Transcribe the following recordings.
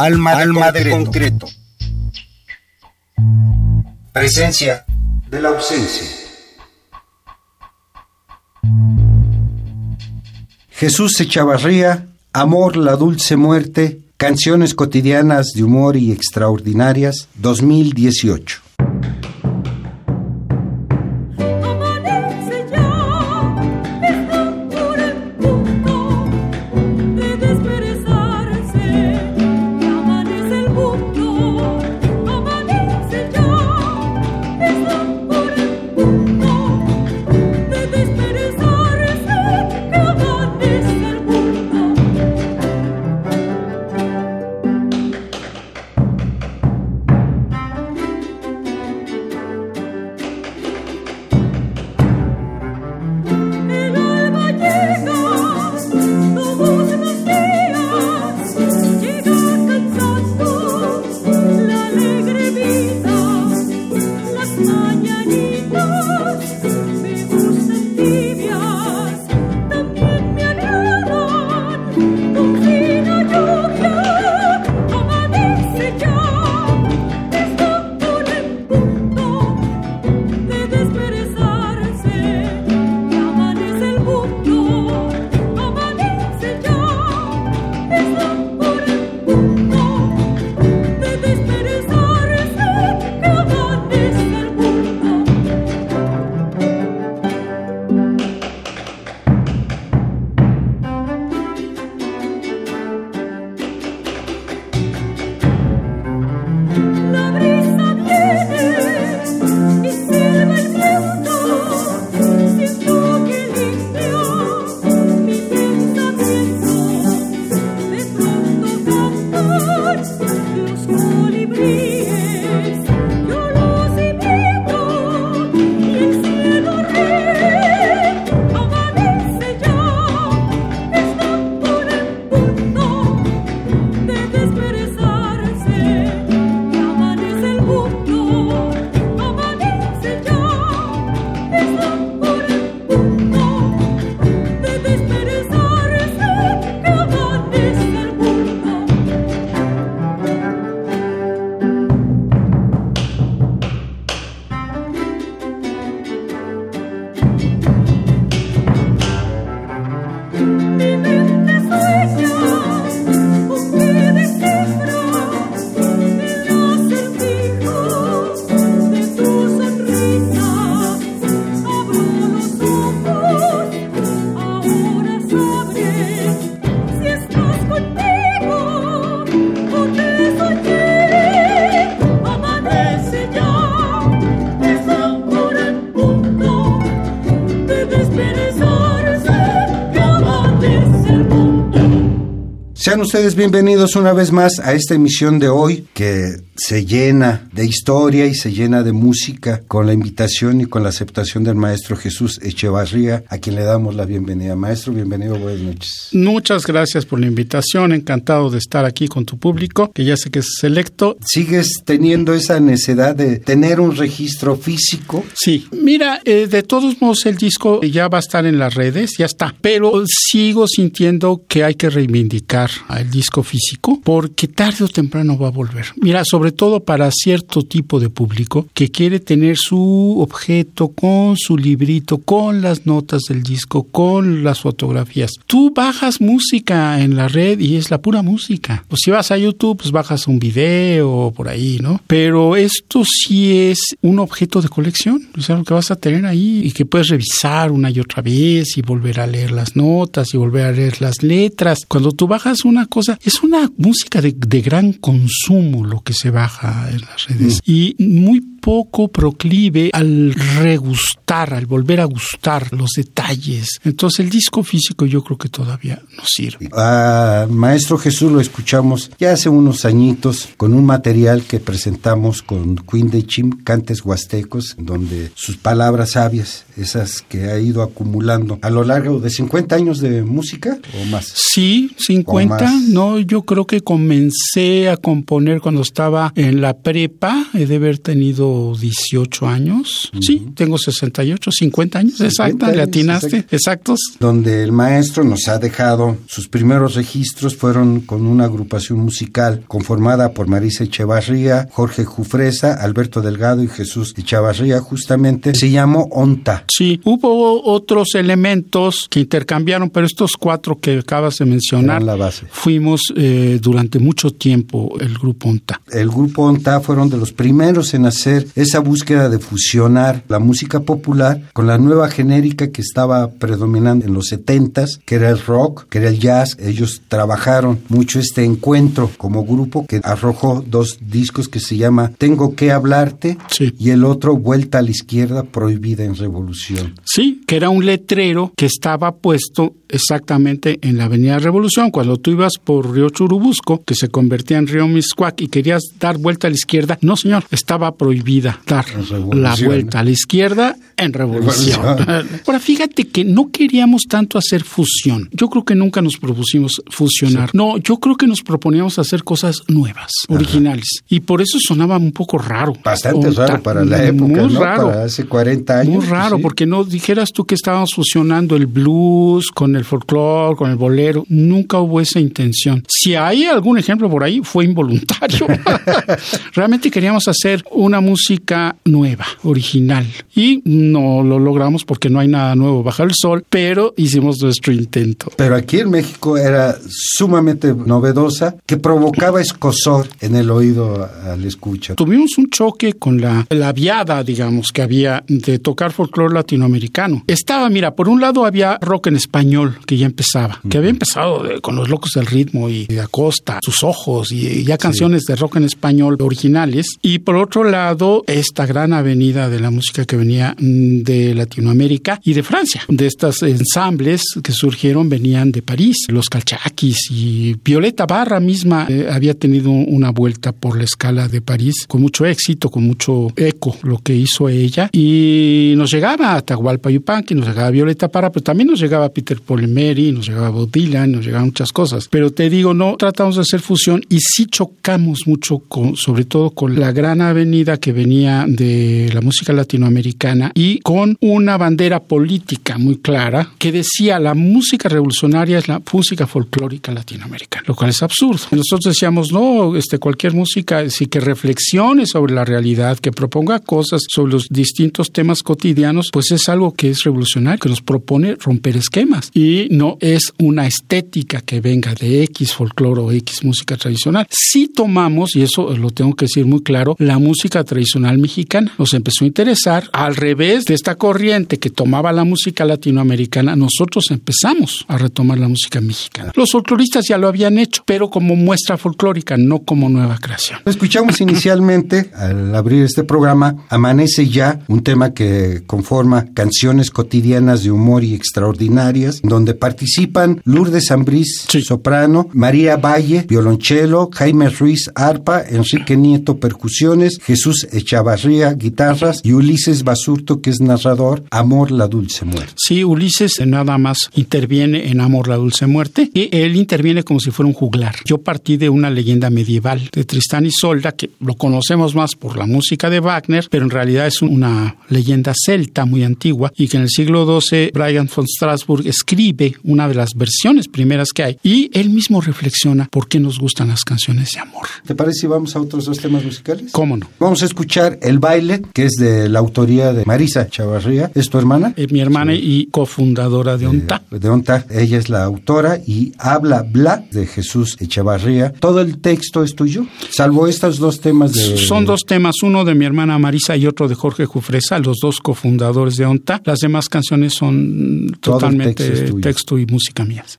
Alma de, Alma de concreto. Presencia de la ausencia. Jesús Echavarría, Amor, la dulce muerte, Canciones cotidianas de humor y extraordinarias, 2018. Ustedes bienvenidos una vez más a esta emisión de hoy que se llena de historia y se llena de música con la invitación y con la aceptación del maestro Jesús Echevarría, a quien le damos la bienvenida. Maestro, bienvenido, buenas noches. Muchas gracias por la invitación, encantado de estar aquí con tu público, que ya sé que es selecto. ¿Sigues teniendo esa necesidad de tener un registro físico? Sí, mira, eh, de todos modos el disco ya va a estar en las redes, ya está, pero sigo sintiendo que hay que reivindicar el disco físico porque tarde o temprano va a volver. Mira, sobre todo para cierto tipo de público que quiere tener su objeto con su librito, con las notas del disco, con las fotografías. Tú bajas música en la red y es la pura música. Pues si vas a YouTube, pues bajas un video por ahí, ¿no? Pero esto sí es un objeto de colección, o sea, lo que vas a tener ahí y que puedes revisar una y otra vez y volver a leer las notas y volver a leer las letras. Cuando tú bajas una cosa, es una música de, de gran consumo lo que se va baja en las redes. Y muy poco proclive al regustar, al volver a gustar los detalles. Entonces el disco físico yo creo que todavía no sirve. A Maestro Jesús lo escuchamos ya hace unos añitos con un material que presentamos con Queen de Chim, Cantes Huastecos, donde sus palabras sabias, esas que ha ido acumulando a lo largo de 50 años de música o más. Sí, 50 30, no, yo creo que comencé a componer cuando estaba en la prepa, he de haber tenido 18 años. Sí, tengo 68, 50 años, exacto, le atinaste, exactos. Donde el maestro nos ha dejado sus primeros registros fueron con una agrupación musical conformada por Marisa Echevarría, Jorge Jufresa, Alberto Delgado y Jesús Echevarría, justamente se llamó ONTA. Sí, hubo otros elementos que intercambiaron, pero estos cuatro que acabas de mencionar, la base. fuimos eh, durante mucho tiempo el grupo ONTA. El grupo ONTA fueron de los primeros en hacer esa búsqueda de fusionar la música popular con la nueva genérica que estaba predominando en los setentas, que era el rock, que era el jazz. Ellos trabajaron mucho este encuentro como grupo que arrojó dos discos que se llama Tengo que hablarte y el otro Vuelta a la izquierda prohibida en revolución. Sí, que era un letrero que estaba puesto exactamente en la Avenida Revolución. Cuando tú ibas por Río Churubusco, que se convertía en Río Miscuac y querías dar vuelta a la izquierda, no señor, estaba prohibida dar la vuelta a la izquierda en Revolución. Ahora fíjate que no queríamos tanto hacer fusión. Yo creo que nunca nos propusimos fusionar. No, yo creo que nos proponíamos hacer cosas nuevas, originales. Y por eso sonaba un poco raro. Bastante raro para la época, muy raro. Para hace 40 años. Muy raro, porque no dijeras tú que estábamos fusionando el blues con el folclore, con el bolero. Nunca hubo esa intención. Si hay algún ejemplo por ahí, fue involuntario. Realmente queríamos hacer una música nueva, original. Y no lo logramos porque no hay nada nuevo bajo el sol, pero hicimos nuestro intento. Pero aquí en México era sumamente novedosa, que provocaba escosor en el oído al escucha. Tuvimos un choque con la, la viada, digamos, que había de tocar folclore latinoamericano. Estaba, mira, por un lado había rock en español, que ya empezaba, que había empezado con los locos del ritmo y de Acosta, sus ojos y ya canciones de rock en español originales. Y por otro lado, esta gran avenida de la música que venía de Latinoamérica y de Francia. De estos ensambles que surgieron venían de París, los Calchaquis y Violeta Barra misma eh, había tenido una vuelta por la escala de París con mucho éxito, con mucho eco lo que hizo ella y nos llegaba a Atahualpa Yupanqui, nos llegaba Violeta Parra, pero también nos llegaba Peter Mary, nos llegaba Bob Dylan, nos llegaban muchas cosas. Pero te digo, no tratamos de hacer fusión y sí chocamos mucho con, sobre todo con la gran avenida que venía de la música latinoamericana y con una bandera política muy clara que decía la música revolucionaria es la música folclórica latinoamericana, lo cual es absurdo. Nosotros decíamos, no, este, cualquier música, sí que reflexione sobre la realidad, que proponga cosas sobre los distintos temas cotidianos, pues es algo que es revolucionario, que nos propone romper esquemas y no es una estética que venga de X folclore o X música tradicional. Si tomamos, y eso lo tengo que decir muy claro, la música tradicional mexicana nos empezó a interesar al revés de esta corriente que tomaba la música latinoamericana, nosotros empezamos a retomar la música mexicana. Los folcloristas ya lo habían hecho, pero como muestra folclórica, no como nueva creación. Escuchamos inicialmente, al abrir este programa, Amanece ya, un tema que conforma canciones cotidianas de humor y extraordinarias, donde participan Lourdes Ambrís, soprano, María Valle, violonchelo, Jaime Ruiz, arpa, Enrique Nieto, percusiones, Jesús Echavarría, guitarras y Ulises Basurto, que es narrador, Amor la Dulce Muerte. Sí, Ulises nada más interviene en Amor la Dulce Muerte y él interviene como si fuera un juglar. Yo partí de una leyenda medieval de Tristán y Solda, que lo conocemos más por la música de Wagner, pero en realidad es una leyenda celta muy antigua y que en el siglo XII Brian von Strasbourg escribe una de las versiones primeras que hay y él mismo reflexiona por qué nos gustan las canciones de amor. ¿Te parece si vamos a otros dos temas musicales? ¿Cómo no? Vamos a escuchar El baile, que es de la autoría de Marisa Chavarría. ¿Es tu hermana? Es mi hermana y cofundadora de ONTA. De, ONTA. Ella es la autora y habla bla de Jesús Echevarría. ¿Todo el texto es tuyo? Salvo estos dos temas de... Son dos temas, uno de mi hermana Marisa y otro de Jorge Jufresa, los dos cofundadores de ONTA. Las demás canciones son totalmente texto, texto y música mías.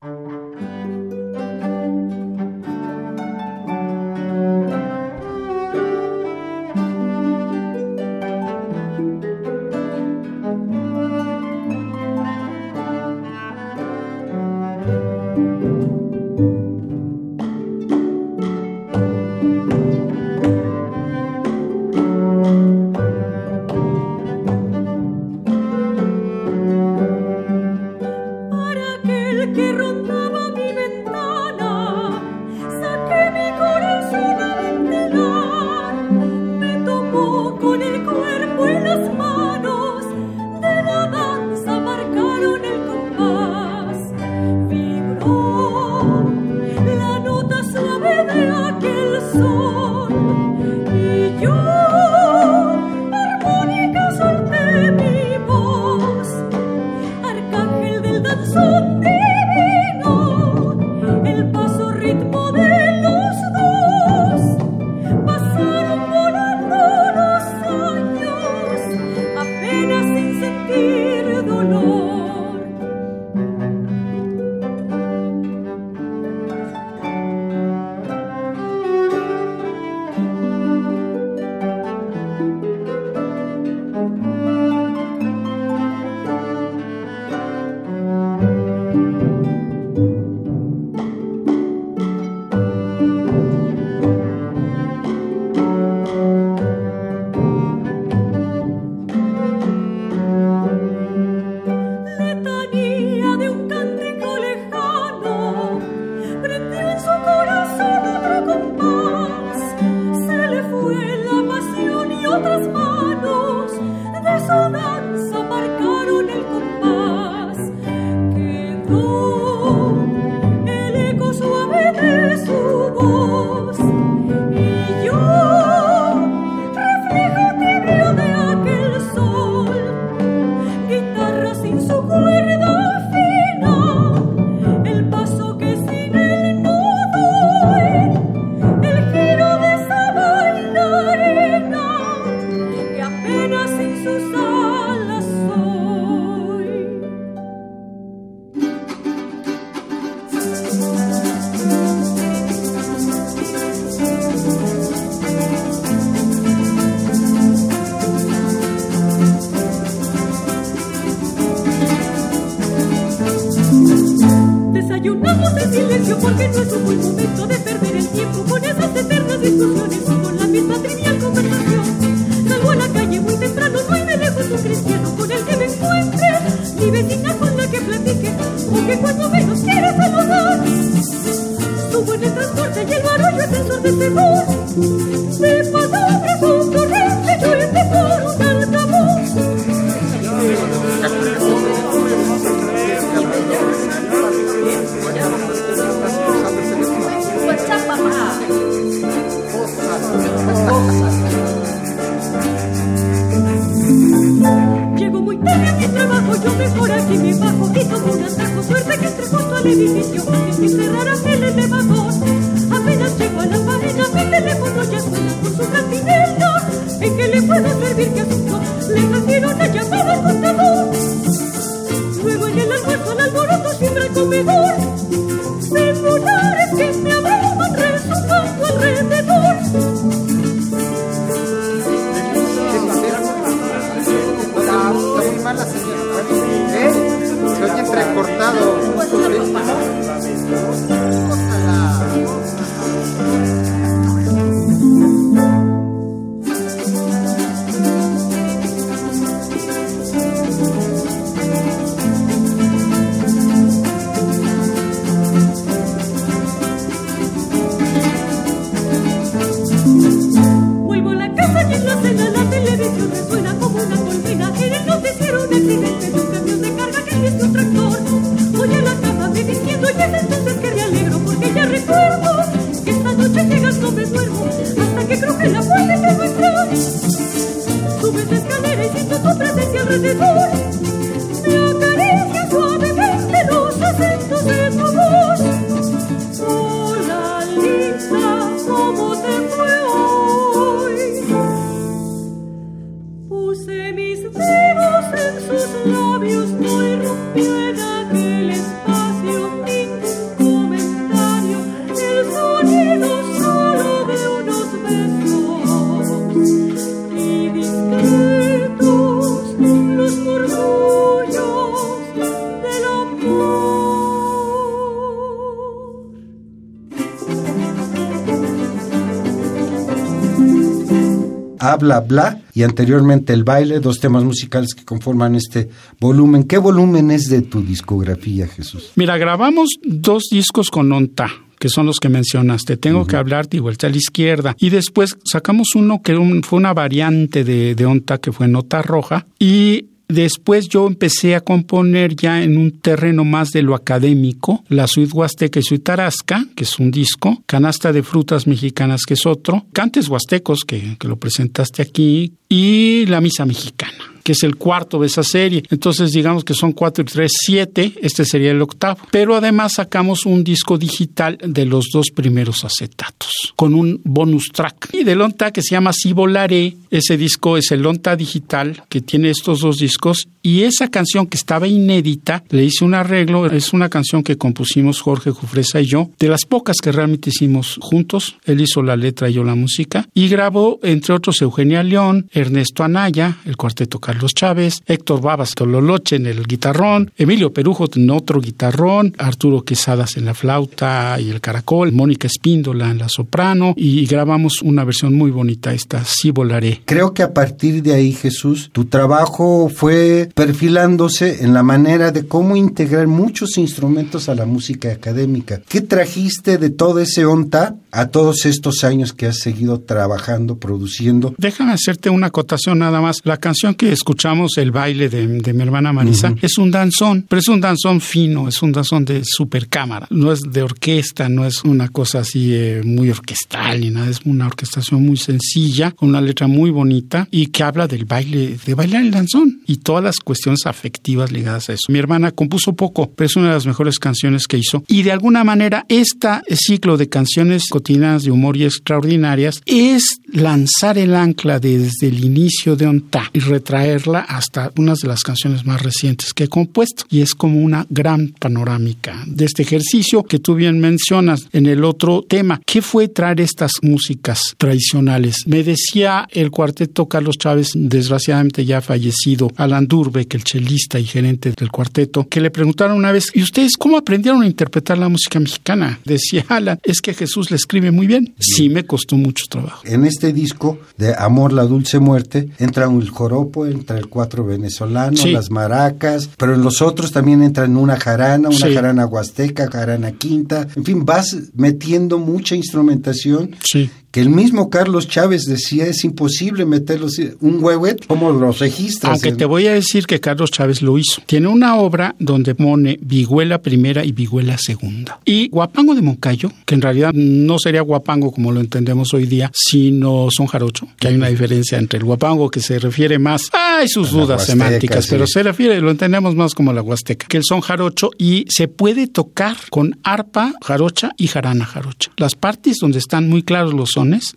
Habla Bla y anteriormente El Baile, dos temas musicales que conforman este volumen. ¿Qué volumen es de tu discografía, Jesús? Mira, grabamos dos discos con Onta que son los que mencionaste. Tengo que hablar de vuelta a la izquierda. Y después sacamos uno que un- fue una variante de, de Onta, que fue Nota Roja. Y Después yo empecé a componer ya en un terreno más de lo académico, la Suite Huasteca y Suite Tarasca, que es un disco, Canasta de Frutas Mexicanas, que es otro, Cantes Huastecos, que, que lo presentaste aquí, y La Misa Mexicana que es el cuarto de esa serie. Entonces, digamos que son cuatro y tres, siete. Este sería el octavo. Pero además sacamos un disco digital de los dos primeros acetatos, con un bonus track. Y de Lonta que se llama Si Volaré. Ese disco es el Lonta digital, que tiene estos dos discos. Y esa canción que estaba inédita, le hice un arreglo. Es una canción que compusimos Jorge Jufresa y yo, de las pocas que realmente hicimos juntos. Él hizo la letra y yo la música. Y grabó, entre otros, Eugenia León, Ernesto Anaya, el cuarteto Carlos Chávez, Héctor Babas Tololoche en el guitarrón, Emilio Perujo en otro guitarrón, Arturo Quesadas en la flauta y el caracol, Mónica Espíndola en la soprano y grabamos una versión muy bonita, esta Sí Volaré. Creo que a partir de ahí, Jesús, tu trabajo fue perfilándose en la manera de cómo integrar muchos instrumentos a la música académica. ¿Qué trajiste de todo ese onta a todos estos años que has seguido trabajando, produciendo? Déjame hacerte una acotación nada más. La canción que escuchamos, el baile de, de mi hermana Marisa, es un danzón, pero es un danzón fino, es un danzón de supercámara. No es de orquesta, no es una cosa así eh, muy orquestal ni nada. Es una orquestación muy sencilla, con una letra muy bonita y que habla del baile, de bailar el danzón y todas las cuestiones afectivas ligadas a eso. Mi hermana compuso poco, pero es una de las mejores canciones que hizo. Y de alguna manera, este ciclo de canciones cotidianas de humor y extraordinarias es lanzar el ancla desde el inicio de Onta y retraer traerla hasta unas de las canciones más recientes que he compuesto. Y es como una gran panorámica de este ejercicio que tú bien mencionas en el otro tema. ¿Qué fue traer estas músicas tradicionales? Me decía el cuarteto Carlos Chávez, desgraciadamente ya fallecido, Alan Durbeck, el chelista y gerente del cuarteto, que le preguntaron una vez, ¿y ustedes cómo aprendieron a interpretar la música mexicana? Decía Alan, es que Jesús le escribe muy bien. Sí, me costó mucho trabajo. En este disco de Amor, la Dulce Muerte, entra un joropo, entra el cuatro venezolano, Sí. las maracas, pero en los otros también entran una jarana, una Sí. jarana huasteca, jarana quinta, en fin, vas metiendo mucha instrumentación Sí. Que el mismo Carlos Chávez decía es imposible meterlos un huehuet como los registras Aunque te voy a decir que Carlos Chávez lo hizo. Tiene una obra donde pone Vihuela primera y Vihuela segunda. Y Guapango de Moncayo, que en realidad no sería guapango como lo entendemos hoy día, sino son jarocho, que hay una diferencia entre el guapango que se refiere más, hay sus dudas huasteca, semánticas, sí. pero se refiere, lo entendemos más como la huasteca, que el son jarocho y se puede tocar con arpa jarocha y jarana jarocha. Las partes donde están muy claros los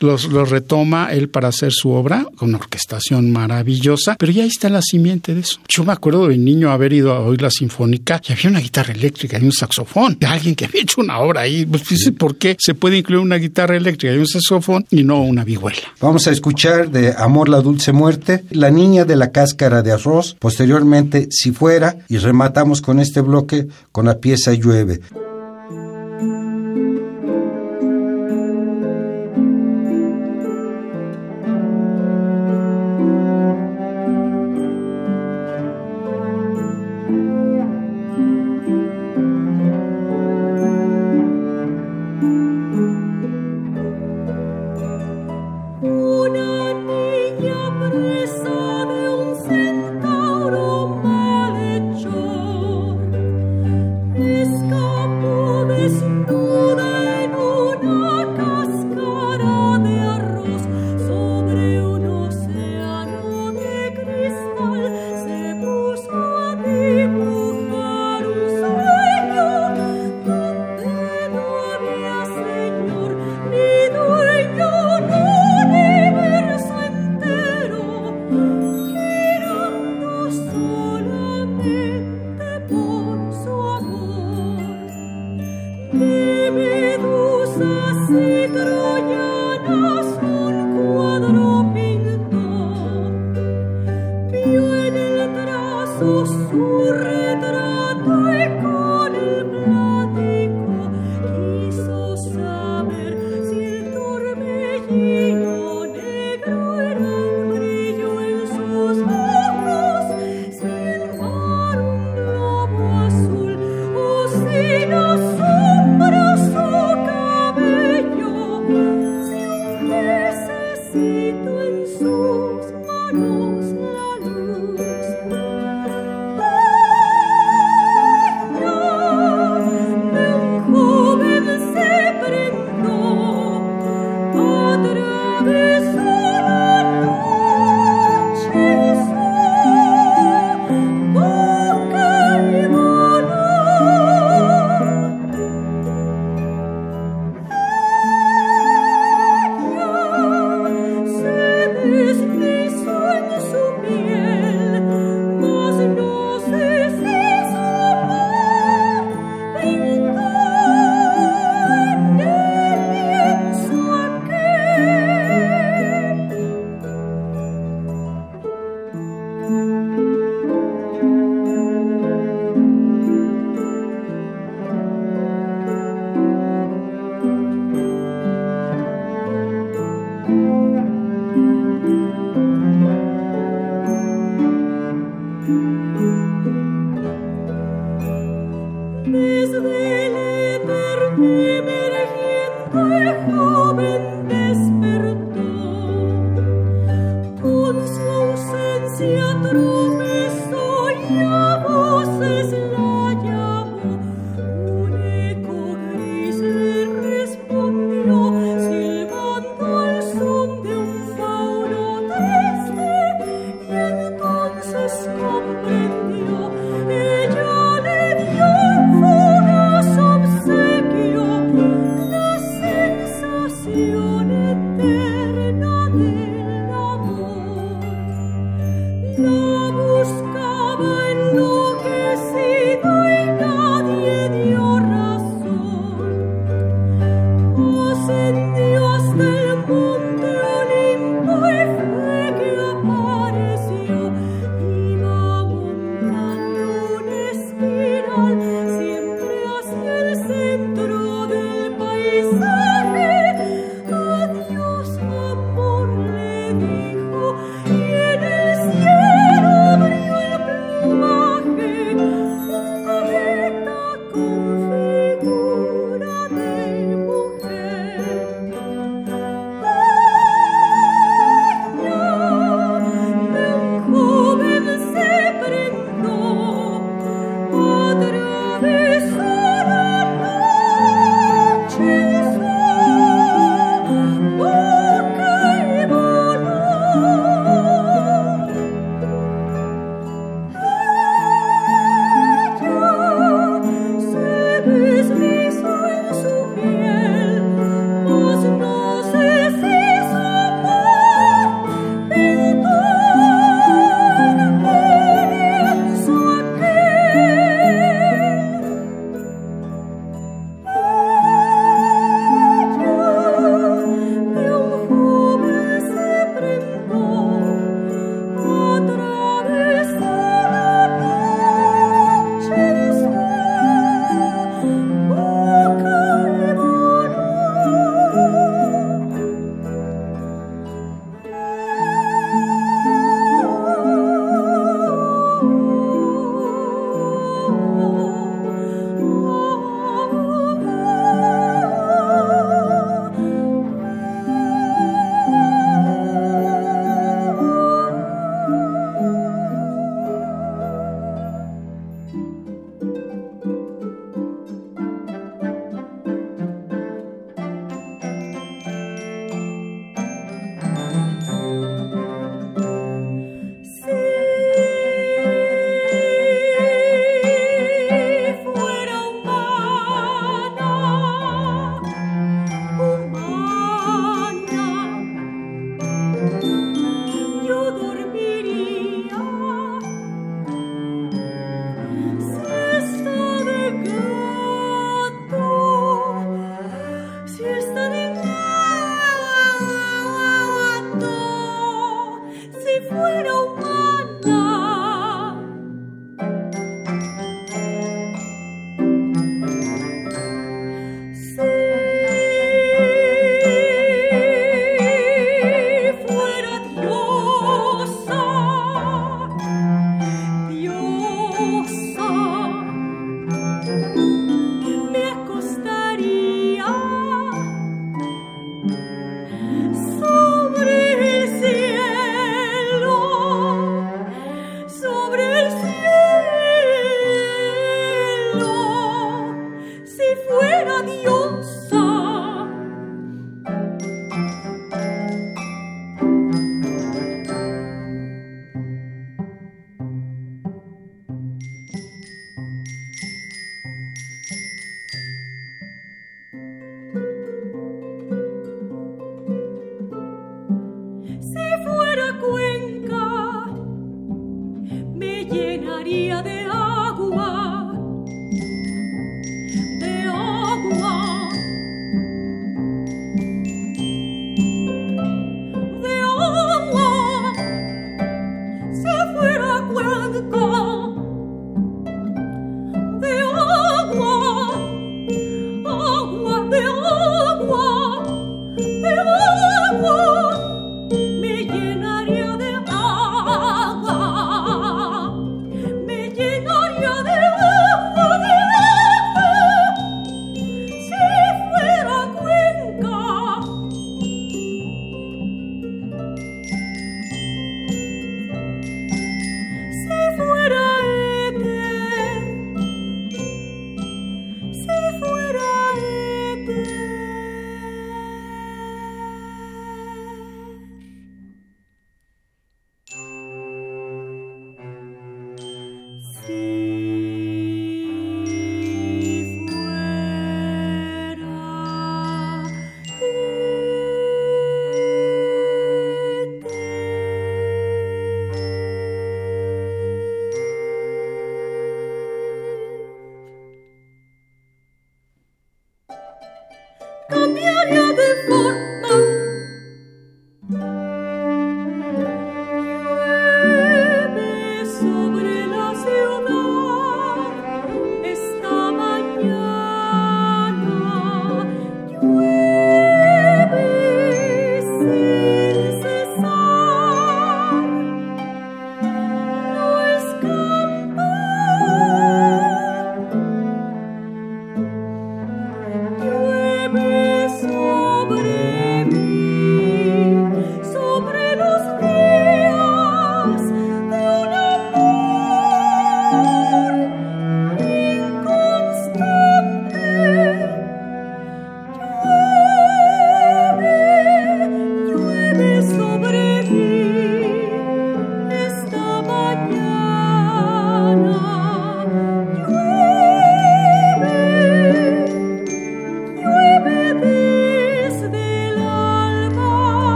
los, los retoma él para hacer su obra, con una orquestación maravillosa, pero ya ahí está la simiente de eso. Yo me acuerdo de niño haber ido a oír la sinfónica y había una guitarra eléctrica y un saxofón, de alguien que había hecho una obra ahí. Pues, dice, ¿por qué se puede incluir una guitarra eléctrica y un saxofón y no una vihuela? Vamos a escuchar de Amor la Dulce Muerte, La Niña de la Cáscara de Arroz, posteriormente Si Fuera, y rematamos con este bloque con la pieza Llueve.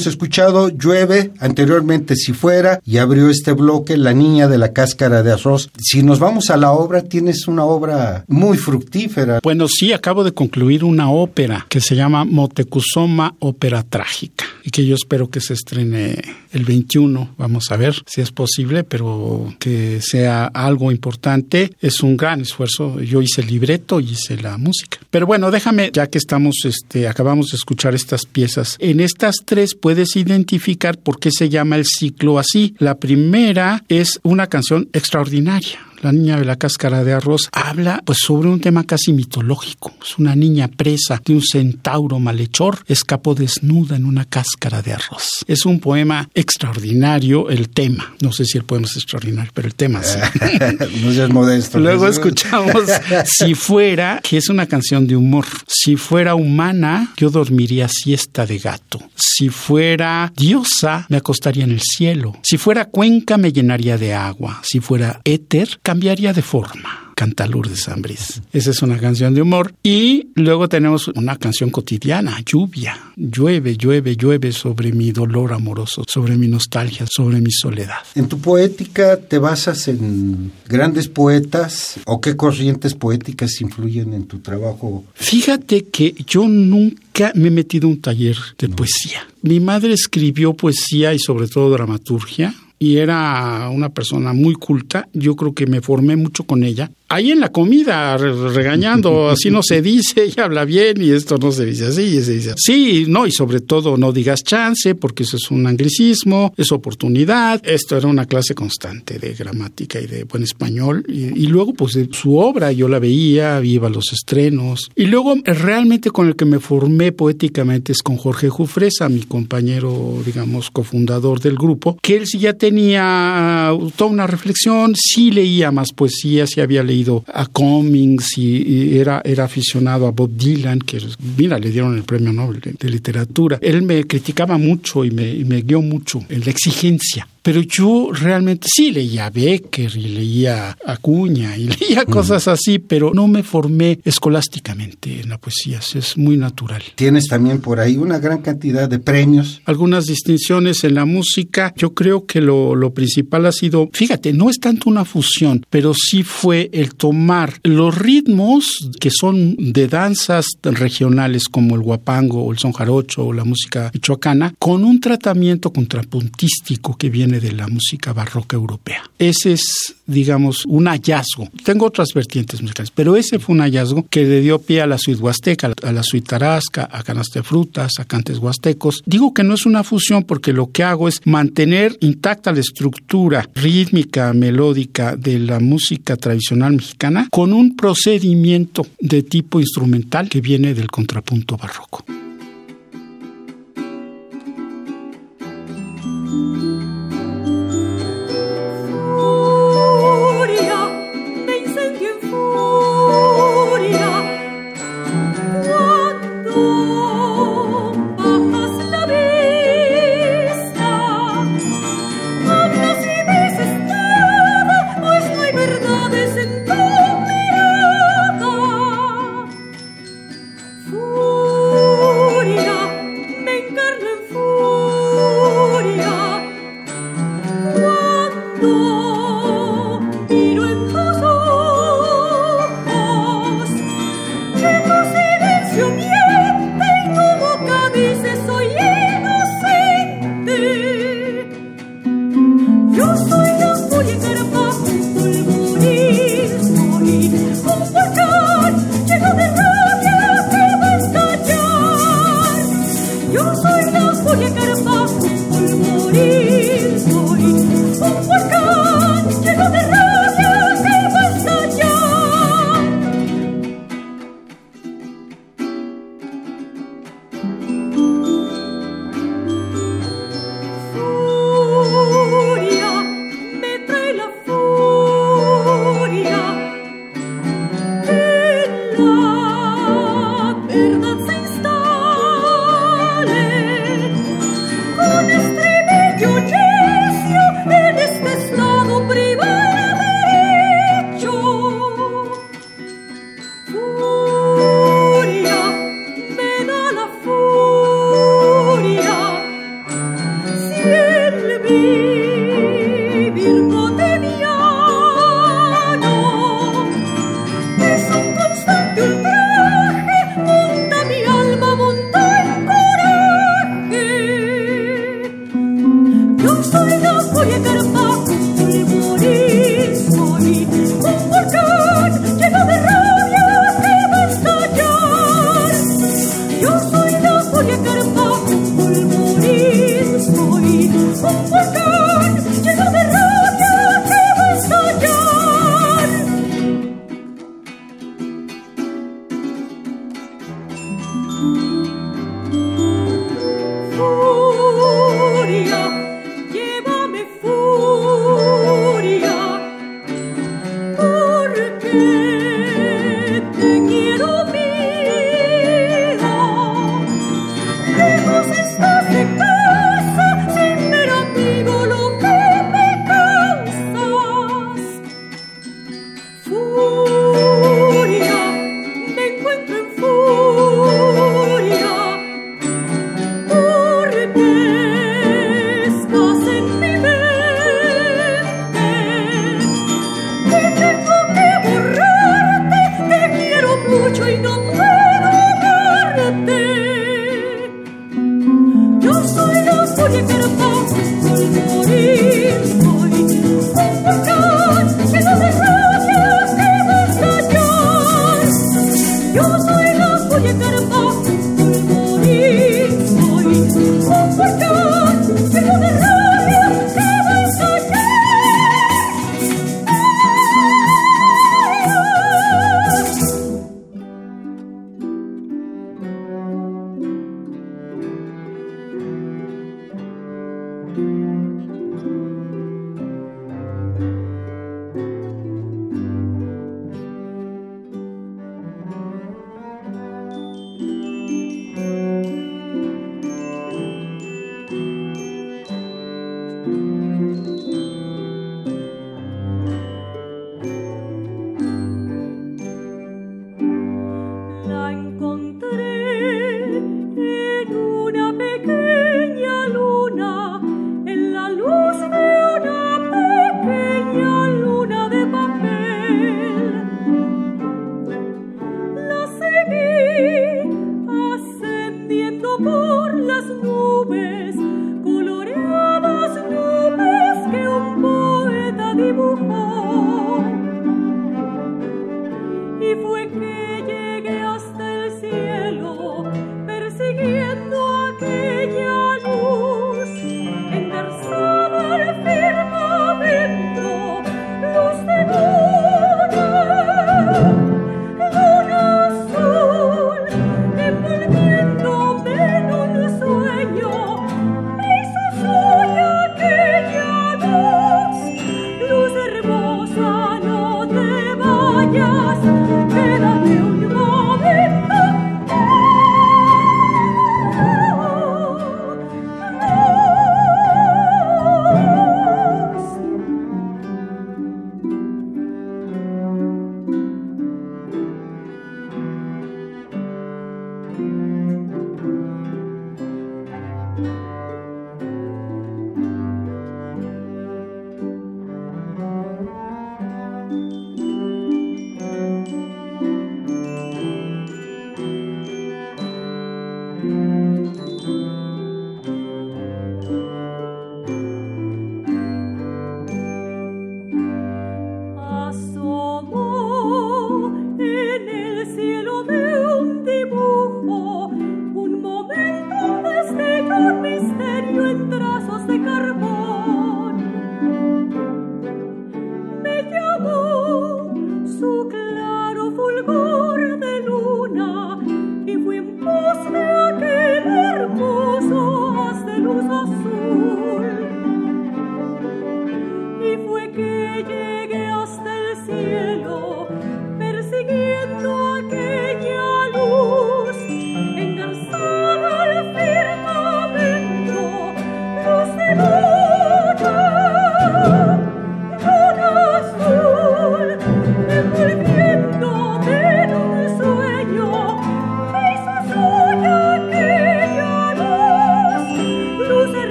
Hemos escuchado Llueve, anteriormente Si Fuera, y abrió este bloque La Niña de la Cáscara de Arroz. Si nos vamos a la obra, tienes una obra muy fructífera. Bueno, sí, acabo de concluir una ópera que se llama Motecuzoma Ópera Trágica. Y que yo espero que se estrene el 21. Vamos a ver si es posible, pero que sea algo importante. Es un gran esfuerzo. Yo hice el libreto y hice la música. Pero bueno, déjame, ya que estamos, este, acabamos de escuchar estas piezas. En estas tres puedes identificar por qué se llama el ciclo así. La primera es una canción extraordinaria la niña de la cáscara de arroz, habla pues sobre un tema casi mitológico. Es una niña presa de un centauro malhechor, escapó desnuda en una cáscara de arroz. Es un poema extraordinario el tema. No sé si el poema es extraordinario, pero el tema sí. no seas modesto. Luego escuchamos Si fuera, que es una canción de humor. Si fuera humana, yo dormiría siesta de gato. Si fuera diosa, me acostaría en el cielo. Si fuera cuenca, me llenaría de agua. Si fuera éter, cambiaría de forma canta Lourdes Ambris. Esa es una canción de humor. Y luego tenemos una canción cotidiana, lluvia. Llueve, llueve, llueve sobre mi dolor amoroso, sobre mi nostalgia, sobre mi soledad. ¿En tu poética te basas en grandes poetas o qué corrientes poéticas influyen en tu trabajo? Fíjate que yo nunca me he metido a un taller de poesía. Mi madre escribió poesía y sobre todo dramaturgia y era una persona muy culta. Yo creo que me formé mucho con ella ahí en la comida regañando, así no se dice, ella habla bien y esto no se dice así, y se dice sí, no, y sobre todo no digas chance porque eso es un anglicismo, es oportunidad. Esto era una clase constante de gramática y de buen español. Y, luego, pues su obra, yo la veía, iba a los estrenos. Y luego, realmente con el que me formé poéticamente es con Jorge Jufresa, mi compañero, digamos, cofundador del grupo, que él sí ya tenía toda una reflexión, sí leía más poesía, sí había leído a Cummings y, era, era aficionado a Bob Dylan, que mira, le dieron el premio Nobel de, literatura. Él me criticaba mucho y me, y guió mucho en la exigencia pero yo realmente sí leía a Becker y leía a Acuña y leía cosas así, pero no me formé escolásticamente en la poesía, es muy natural. Tienes también por ahí una gran cantidad de premios. Algunas distinciones en la música, yo creo que lo, lo principal ha sido, fíjate, no es tanto una fusión, pero sí fue el tomar los ritmos que son de danzas regionales como el guapango o el son jarocho o la música michoacana, con un tratamiento contrapuntístico que viene de la música barroca europea. Ese es, digamos, un hallazgo. Tengo otras vertientes musicales, pero ese fue un hallazgo que le dio pie a la suite huasteca, a la suite tarasca, a canaste frutas, a cantes huastecos. Digo que no es una fusión porque lo que hago es mantener intacta la estructura rítmica, melódica de la música tradicional mexicana con un procedimiento de tipo instrumental que viene del contrapunto barroco.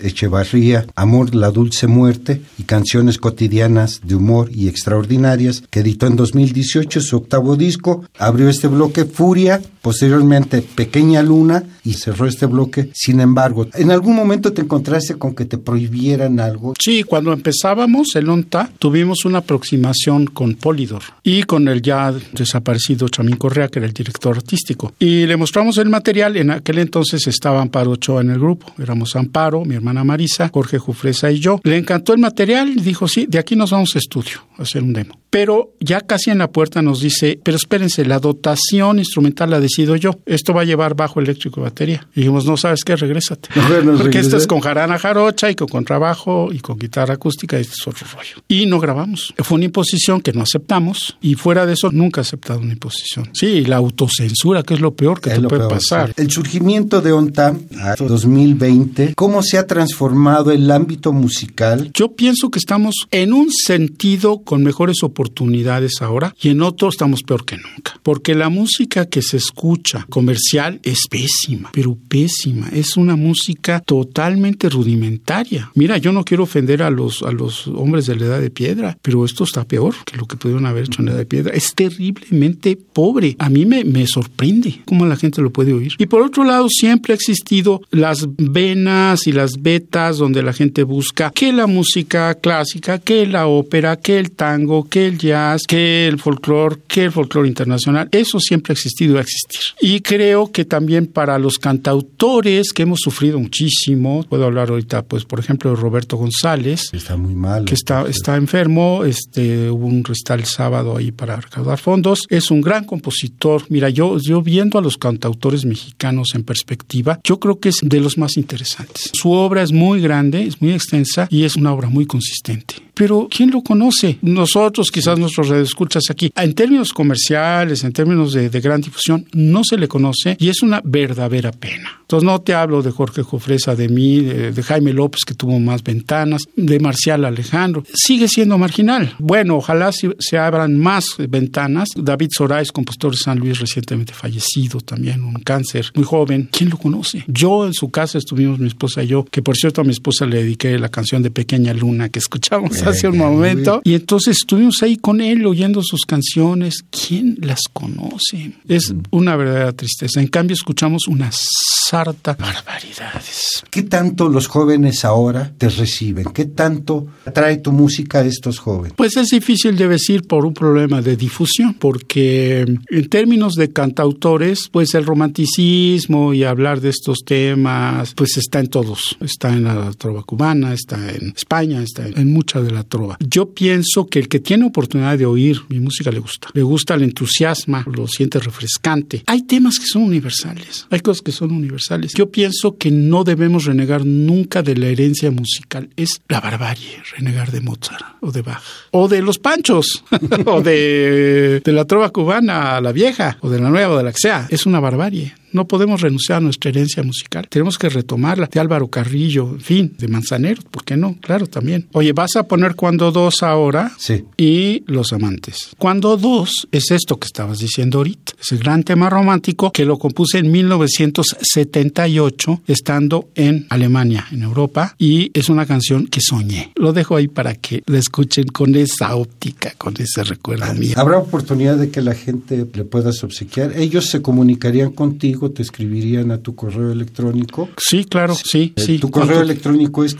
Echevarría, Amor, la Dulce Muerte y Canciones Cotidianas de Humor y Extraordinarias, que editó en 2018 su octavo disco. Abrió este bloque Furia, posteriormente Pequeña Luna y cerró este bloque. Sin embargo, ¿en algún momento te encontraste con que te prohibieran algo? Sí, cuando empezábamos el ONTA, tuvimos una aproximación con Polidor y con el ya desaparecido Chamín Correa, que era el director artístico. Y le mostramos el material. En aquel entonces estaba Amparo Ochoa en el grupo. Éramos Amparo, mi hermana Marisa, Jorge Jufresa y yo. Le encantó el material y dijo, sí, de aquí nos vamos a estudio, hacer un demo. Pero ya casi en la puerta nos dice, pero espérense, la dotación instrumental la decido yo. Esto va a llevar bajo eléctrico y batería. Y dijimos, no sabes qué, regrésate. Porque esto es con jarana jarocha y con contrabajo y con guitarra acústica y este es otro rollo. Y no grabamos. Fue una imposición que no aceptamos y fuera de eso nunca he aceptado una imposición. Sí, la autocensura, que es lo peor que te puede pasar. El surgimiento de ONTA a 2020, ¿cómo se ha transformado el ámbito musical? Yo pienso que estamos en un sentido con mejores oportunidades ahora y en otro estamos peor que nunca. Porque la música que se escucha comercial es pésima, pero pésima. Es una música totalmente rudimentaria. Mira, yo no quiero ofender a los, a los hombres de la edad de piedra, pero esto está peor que lo que pudieron haber hecho en la edad de piedra. Es terriblemente pobre. A mí me, me sorprende cómo la gente lo puede oír. Y por otro lado, siempre ha existido las venas y las betas donde la gente busca que la música clásica, que la ópera, que el tango, que el jazz, que el folclore, que el folclore internacional nacional, eso siempre ha existido y va a existir. Y creo que también para los cantautores que hemos sufrido muchísimo, puedo hablar ahorita, pues, por ejemplo, de Roberto González, Está muy mal. que está, está enfermo, este, hubo un el sábado ahí para recaudar fondos, es un gran compositor. Mira, yo, yo viendo a los cantautores mexicanos en perspectiva, yo creo que es de los más interesantes. Su obra es muy grande, es muy extensa y es una obra muy consistente. Pero ¿quién lo conoce? Nosotros, quizás nuestros radioescuchas aquí. En términos comerciales, en términos de, de gran difusión, no se le conoce y es una verdadera pena. Entonces no te hablo de Jorge Jofresa, de mí, de, de Jaime López, que tuvo más ventanas, de Marcial Alejandro. Sigue siendo marginal. Bueno, ojalá se, se abran más ventanas. David Sorais, compositor de San Luis, recientemente fallecido también, un cáncer, muy joven. ¿Quién lo conoce? Yo en su casa estuvimos mi esposa y yo, que por cierto a mi esposa le dediqué la canción de Pequeña Luna que escuchamos Hace un momento. Y entonces estuvimos ahí con él oyendo sus canciones. ¿Quién las conoce? Es una verdadera tristeza. En cambio, escuchamos una sarta barbaridades. ¿Qué tanto los jóvenes ahora te reciben? ¿Qué tanto atrae tu música a estos jóvenes? Pues es difícil de decir por un problema de difusión, porque en términos de cantautores, pues el romanticismo y hablar de estos temas, pues está en todos. Está en la trova cubana, está en España, está en mucha de la trova. Yo pienso que el que tiene oportunidad de oír mi música le gusta. Le gusta, le entusiasma, lo siente refrescante. Hay temas que son universales, hay cosas que son universales. Yo pienso que no debemos renegar nunca de la herencia musical. Es la barbarie renegar de Mozart o de Bach o de los panchos o de, la trova cubana, la vieja o de la nueva o de la que sea. Es una barbarie. No podemos renunciar a nuestra herencia musical. Tenemos que retomarla. De Álvaro Carrillo, en fin, de Manzanero, ¿por qué no? Claro, también. Oye, vas a poner cuando dos ahora Sí. y los amantes. Cuando dos es esto que estabas diciendo ahorita. Es el gran tema romántico que lo compuse en 1978, estando en Alemania, en Europa, y es una canción que soñé. Lo dejo ahí para que la escuchen con esa óptica, con ese recuerdo mío. ¿Habrá oportunidad de que la gente le puedas obsequiar? ¿Ellos se comunicarían contigo, te escribirían a tu correo electrónico? Sí, claro, sí, Eh, sí. Tu correo electrónico es,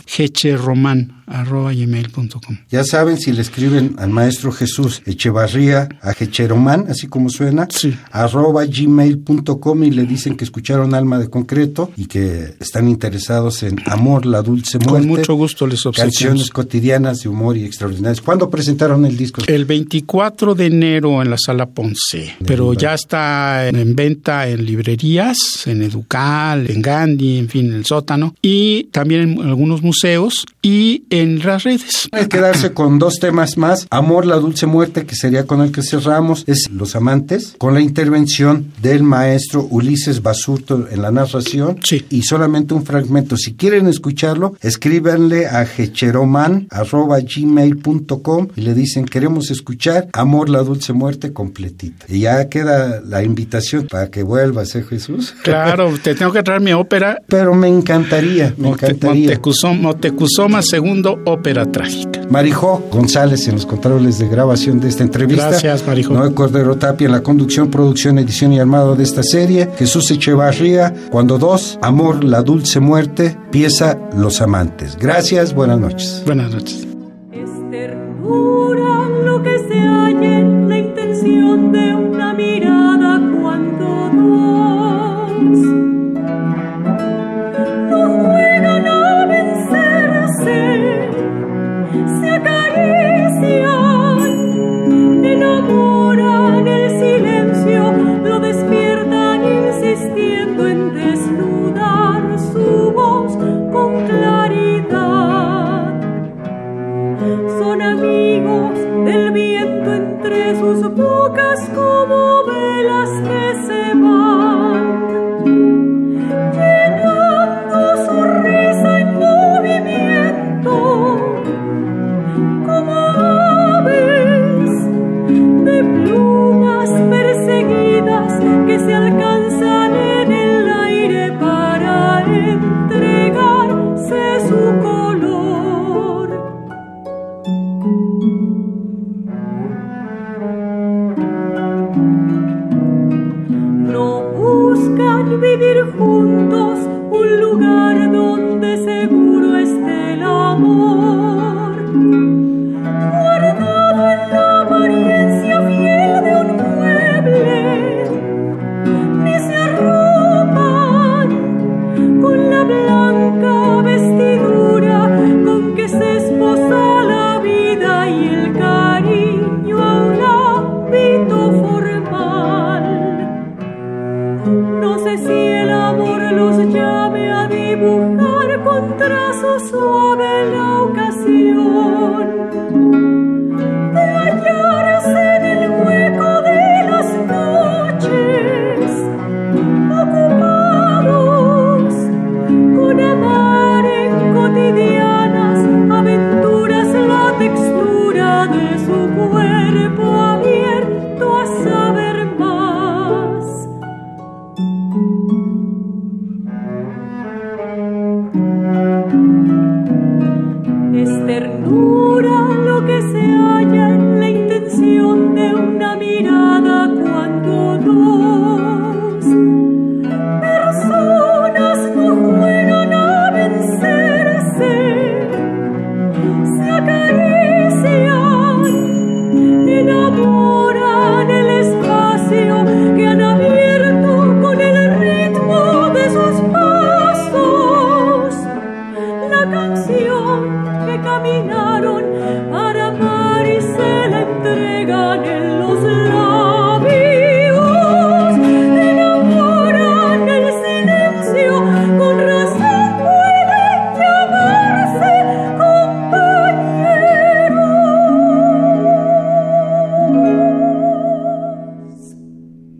hecheroman.gmail.com ya saben, si le escriben al maestro Jesús Echevarría a Hecheroman, así como suena, Sí. arroba gmail.com y le dicen que escucharon Alma de Concreto y que están interesados en Amor, la Dulce Muerte. Con mucho gusto les Canciones obsequiamos. cotidianas de humor y extraordinarias. ¿Cuándo presentaron el disco? El 24 de enero en la sala Ponce, pero ya está en, en venta en librerías, en Educal, en Gandhi, en fin, en el sótano, y también en algunos museos y en las redes. Hay que quedarse con dos temas más. Amor, la dulce muerte, que sería con el que cerramos, es Los Amantes, con la intervención del maestro Ulises Basurto en la narración. Sí. Y solamente un fragmento. Si quieren escucharlo, escríbanle a hecheroman.gmail.com y le dicen, queremos escuchar Amor, la dulce muerte completita. Y ya queda la invitación para que vuelvas, ¿eh, Jesús? Claro, te tengo que traer mi ópera Pero me encantaría, me Monte- encantaría. Montecuzoma, Montecuzoma segundo ópera trágica. Marijó González en los controles de grabación de esta entrevista. Gracias, Marijó. Noé Cordero Tapia en la conducción, producción, edición y armado de esta serie. Jesús Echevarría, cuando dos, Amor, la dulce muerte, pieza Los Amantes. Gracias, buenas noches. Buenas noches. Es ternura lo que se halla en la intención de una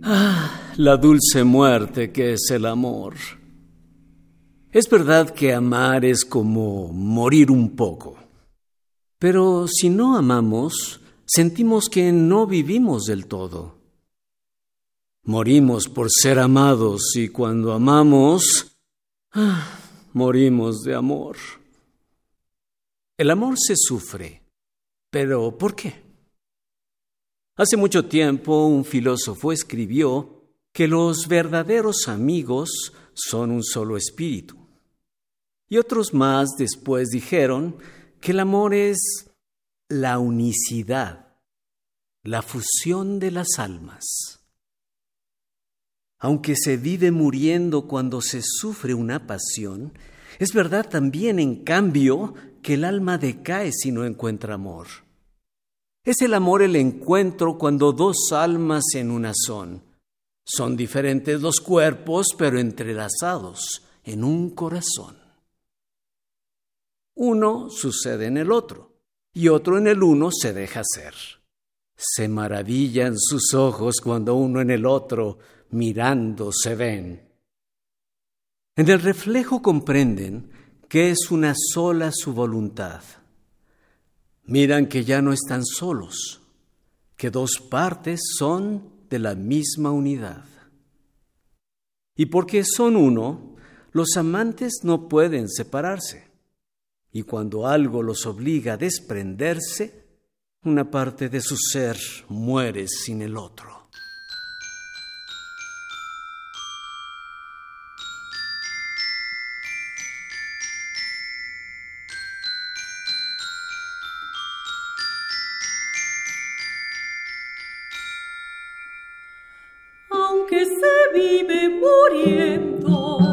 la dulce muerte que es el amor. Es verdad que amar es como morir un poco, pero si no amamos, sentimos que no vivimos del todo. Morimos por ser amados y cuando amamos, ah, morimos de amor. El amor se sufre, pero ¿por qué? Hace mucho tiempo un filósofo escribió que los verdaderos amigos son un solo espíritu. Y otros más después dijeron que el amor es la unicidad, la fusión de las almas. Aunque se vive muriendo cuando se sufre una pasión, es verdad también, en cambio, que el alma decae si no encuentra amor. Es el amor el encuentro cuando dos almas en una son. Son diferentes los cuerpos, pero entrelazados en un corazón. Uno sucede en el otro y otro en el uno se deja ser. Se maravillan sus ojos cuando uno en el otro mirando se ven. En el reflejo comprenden que es una sola su voluntad. Miran que ya no están solos, que dos partes son de la misma unidad. Y porque son uno, los amantes no pueden separarse. Y cuando algo los obliga a desprenderse, una parte de su ser muere sin el otro. que se vive muriendo.